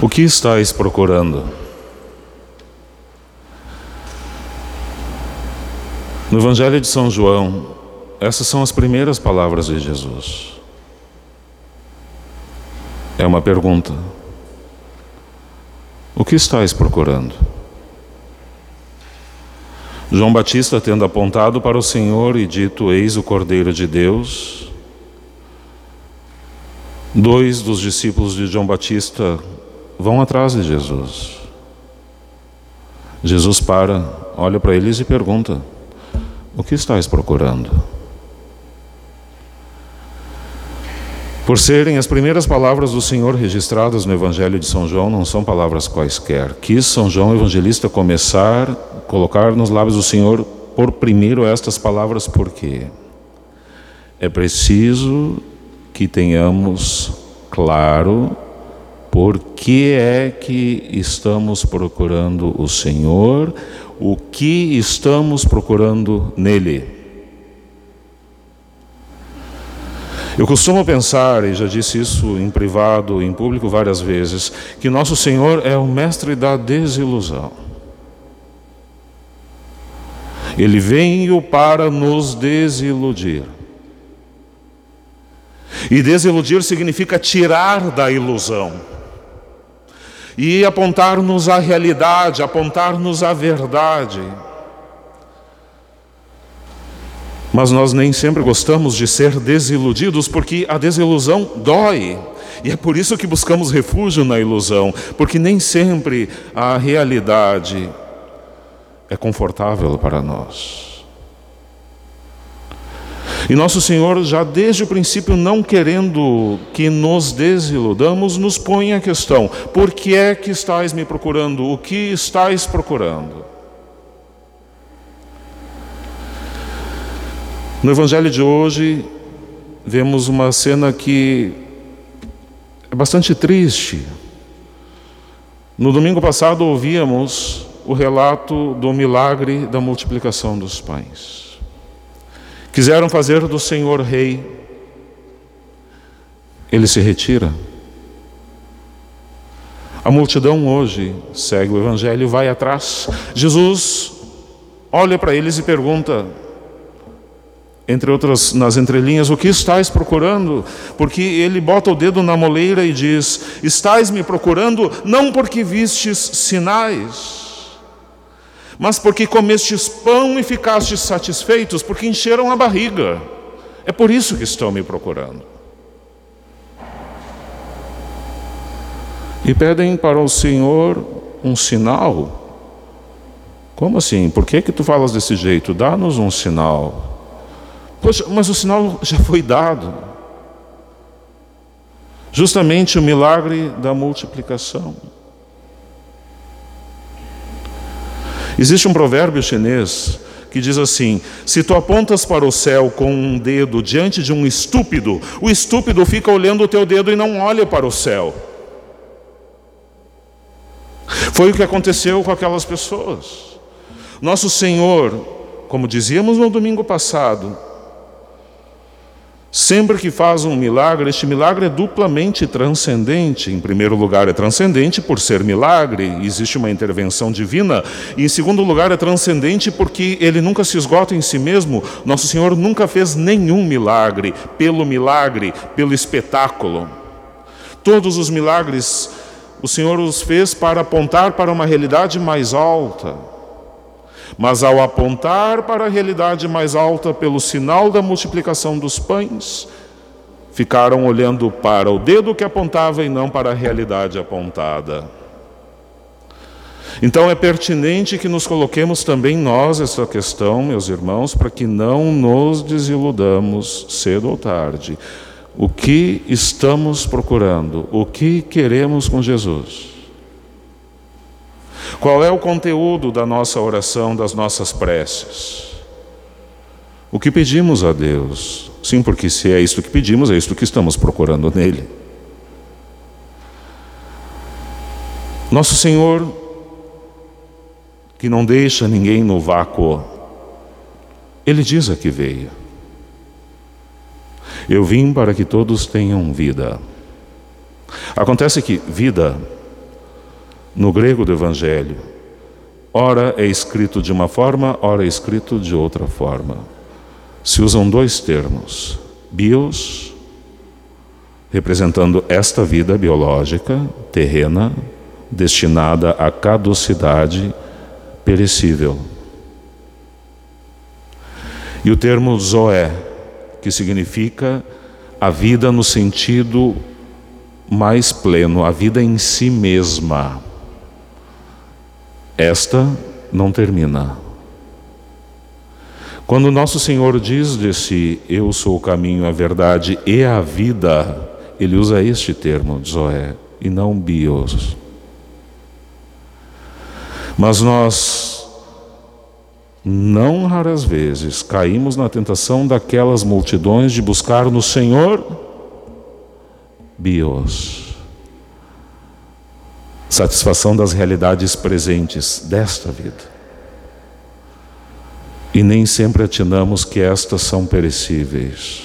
O que estáis procurando? No Evangelho de São João, essas são as primeiras palavras de Jesus. É uma pergunta. O que estáis procurando? João Batista, tendo apontado para o Senhor e dito: Eis o Cordeiro de Deus, dois dos discípulos de João Batista vão atrás de Jesus. Jesus para, olha para eles e pergunta: O que estáis procurando? Por serem as primeiras palavras do Senhor registradas no Evangelho de São João, não são palavras quaisquer. Quis São João Evangelista começar, colocar nos lábios do Senhor por primeiro estas palavras, porque é preciso que tenhamos claro por que é que estamos procurando o Senhor, o que estamos procurando nele. Eu costumo pensar, e já disse isso em privado, em público várias vezes, que nosso Senhor é o mestre da desilusão. Ele veio para nos desiludir. E desiludir significa tirar da ilusão e apontar-nos à realidade, apontar-nos à verdade. Mas nós nem sempre gostamos de ser desiludidos, porque a desilusão dói. E é por isso que buscamos refúgio na ilusão, porque nem sempre a realidade é confortável para nós. E nosso Senhor, já desde o princípio, não querendo que nos desiludamos, nos põe a questão: por que é que estáis me procurando? O que estáis procurando? No Evangelho de hoje, vemos uma cena que é bastante triste. No domingo passado, ouvíamos o relato do milagre da multiplicação dos pães. Quiseram fazer do Senhor rei, ele se retira. A multidão hoje segue o Evangelho e vai atrás. Jesus olha para eles e pergunta: entre outras, nas entrelinhas, o que estáis procurando? Porque ele bota o dedo na moleira e diz: Estais me procurando não porque vistes sinais, mas porque comestes pão e ficastes satisfeitos, porque encheram a barriga. É por isso que estão me procurando. E pedem para o Senhor um sinal. Como assim? Por que que tu falas desse jeito? Dá-nos um sinal. Poxa, mas o sinal já foi dado. Justamente o milagre da multiplicação. Existe um provérbio chinês que diz assim: Se tu apontas para o céu com um dedo diante de um estúpido, o estúpido fica olhando o teu dedo e não olha para o céu. Foi o que aconteceu com aquelas pessoas. Nosso Senhor, como dizíamos no domingo passado, Sempre que faz um milagre, este milagre é duplamente transcendente. Em primeiro lugar, é transcendente por ser milagre, existe uma intervenção divina. E em segundo lugar, é transcendente porque ele nunca se esgota em si mesmo. Nosso Senhor nunca fez nenhum milagre pelo milagre, pelo espetáculo. Todos os milagres o Senhor os fez para apontar para uma realidade mais alta. Mas ao apontar para a realidade mais alta pelo sinal da multiplicação dos pães, ficaram olhando para o dedo que apontava e não para a realidade apontada. Então é pertinente que nos coloquemos também nós essa questão, meus irmãos, para que não nos desiludamos cedo ou tarde. O que estamos procurando? O que queremos com Jesus? Qual é o conteúdo da nossa oração, das nossas preces? O que pedimos a Deus? Sim, porque se é isto que pedimos, é isto que estamos procurando nele. Nosso Senhor, que não deixa ninguém no vácuo, Ele diz a que veio. Eu vim para que todos tenham vida. Acontece que vida, no grego do Evangelho, ora é escrito de uma forma, ora é escrito de outra forma. Se usam dois termos, bios, representando esta vida biológica, terrena, destinada à caducidade perecível. E o termo zoé, que significa a vida no sentido mais pleno, a vida em si mesma. Esta não termina. Quando nosso Senhor diz de si, Eu sou o caminho, a verdade e a vida, ele usa este termo, Zoé, e não bios. Mas nós, não raras vezes, caímos na tentação daquelas multidões de buscar no Senhor bios satisfação das realidades presentes desta vida. E nem sempre atinamos que estas são perecíveis.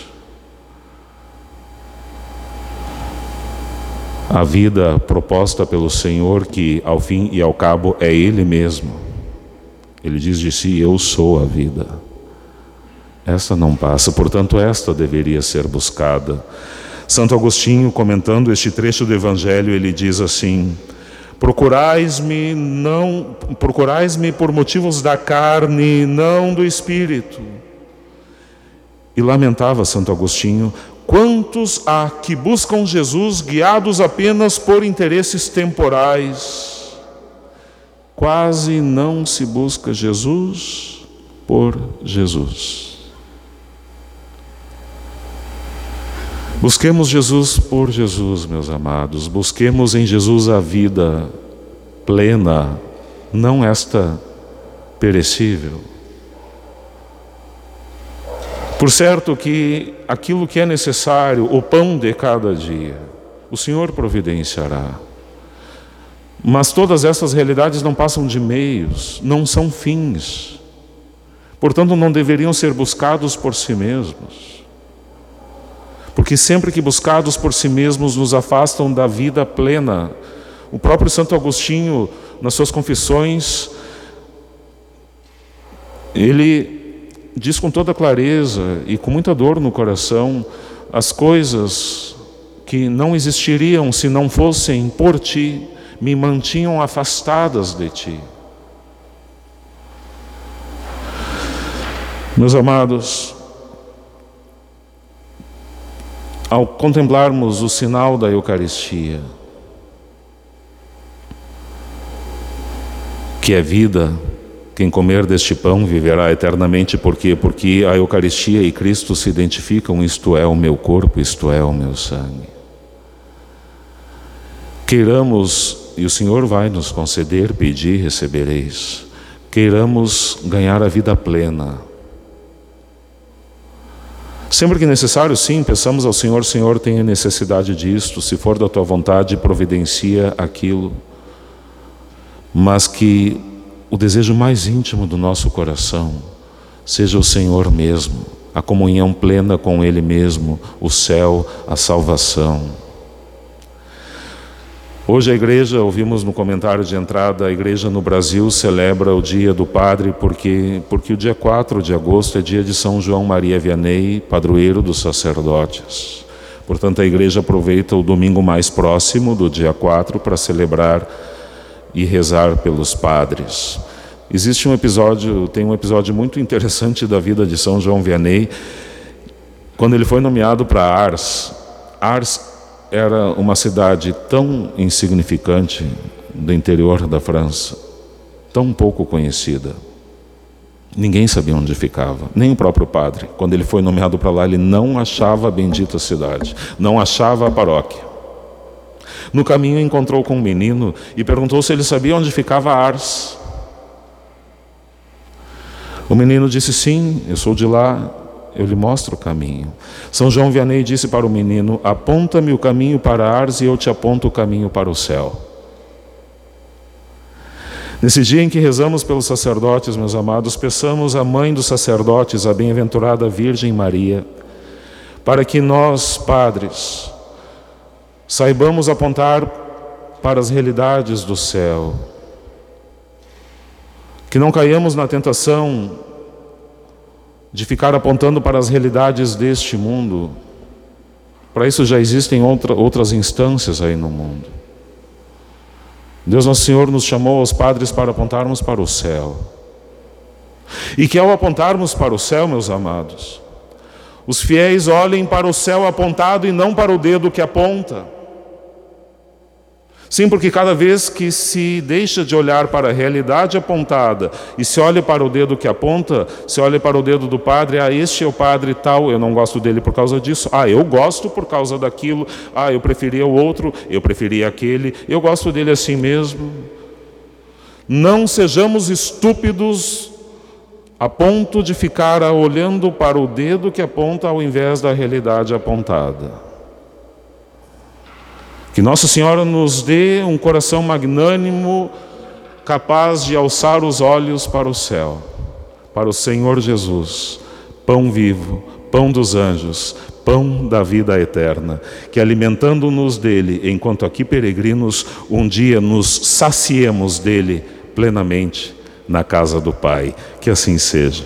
A vida proposta pelo Senhor, que ao fim e ao cabo é Ele mesmo. Ele diz de si: Eu sou a vida. Esta não passa, portanto, esta deveria ser buscada. Santo Agostinho, comentando este trecho do Evangelho, ele diz assim: Procurais-me não procurais-me por motivos da carne, não do espírito. E lamentava Santo Agostinho quantos há que buscam Jesus guiados apenas por interesses temporais. Quase não se busca Jesus por Jesus. Busquemos Jesus por Jesus, meus amados. Busquemos em Jesus a vida plena, não esta perecível. Por certo que aquilo que é necessário, o pão de cada dia, o Senhor providenciará. Mas todas essas realidades não passam de meios, não são fins. Portanto, não deveriam ser buscados por si mesmos porque sempre que buscados por si mesmos nos afastam da vida plena. O próprio Santo Agostinho, nas suas confissões, ele diz com toda clareza e com muita dor no coração as coisas que não existiriam se não fossem por ti, me mantinham afastadas de ti. Meus amados, ao contemplarmos o sinal da Eucaristia, que é vida, quem comer deste pão viverá eternamente, por quê? Porque a Eucaristia e Cristo se identificam, isto é o meu corpo, isto é o meu sangue. Queiramos, e o Senhor vai nos conceder, pedir, recebereis. Queiramos ganhar a vida plena, Sempre que necessário, sim, peçamos ao Senhor: Senhor, tenho necessidade disto, se for da tua vontade, providencia aquilo. Mas que o desejo mais íntimo do nosso coração seja o Senhor mesmo, a comunhão plena com Ele mesmo, o céu, a salvação. Hoje a igreja, ouvimos no comentário de entrada, a igreja no Brasil celebra o dia do Padre porque, porque o dia 4 de agosto é dia de São João Maria Vianney, padroeiro dos sacerdotes. Portanto, a igreja aproveita o domingo mais próximo do dia 4 para celebrar e rezar pelos padres. Existe um episódio, tem um episódio muito interessante da vida de São João Vianney, quando ele foi nomeado para Ars. Ars era uma cidade tão insignificante do interior da França, tão pouco conhecida. Ninguém sabia onde ficava, nem o próprio padre. Quando ele foi nomeado para lá, ele não achava a bendita cidade, não achava a paróquia. No caminho encontrou com um menino e perguntou se ele sabia onde ficava Ars. O menino disse: Sim, eu sou de lá, eu lhe mostro o caminho. São João Vianney disse para o menino: Aponta-me o caminho para Ars e eu te aponto o caminho para o céu. Nesse dia em que rezamos pelos sacerdotes, meus amados, peçamos à mãe dos sacerdotes, a bem-aventurada Virgem Maria, para que nós, padres, saibamos apontar para as realidades do céu, que não caiamos na tentação de ficar apontando para as realidades deste mundo. Para isso já existem outra, outras instâncias aí no mundo. Deus Nosso Senhor nos chamou aos padres para apontarmos para o céu. E que ao apontarmos para o céu, meus amados, os fiéis olhem para o céu apontado e não para o dedo que aponta. Sim, porque cada vez que se deixa de olhar para a realidade apontada e se olha para o dedo que aponta, se olha para o dedo do padre, ah, este é o padre tal, eu não gosto dele por causa disso, ah, eu gosto por causa daquilo, ah, eu preferia o outro, eu preferia aquele, eu gosto dele assim mesmo. Não sejamos estúpidos a ponto de ficar olhando para o dedo que aponta ao invés da realidade apontada. Que Nossa Senhora nos dê um coração magnânimo, capaz de alçar os olhos para o céu, para o Senhor Jesus, pão vivo, pão dos anjos, pão da vida eterna, que alimentando-nos dele, enquanto aqui peregrinos, um dia nos saciemos dele plenamente na casa do Pai. Que assim seja.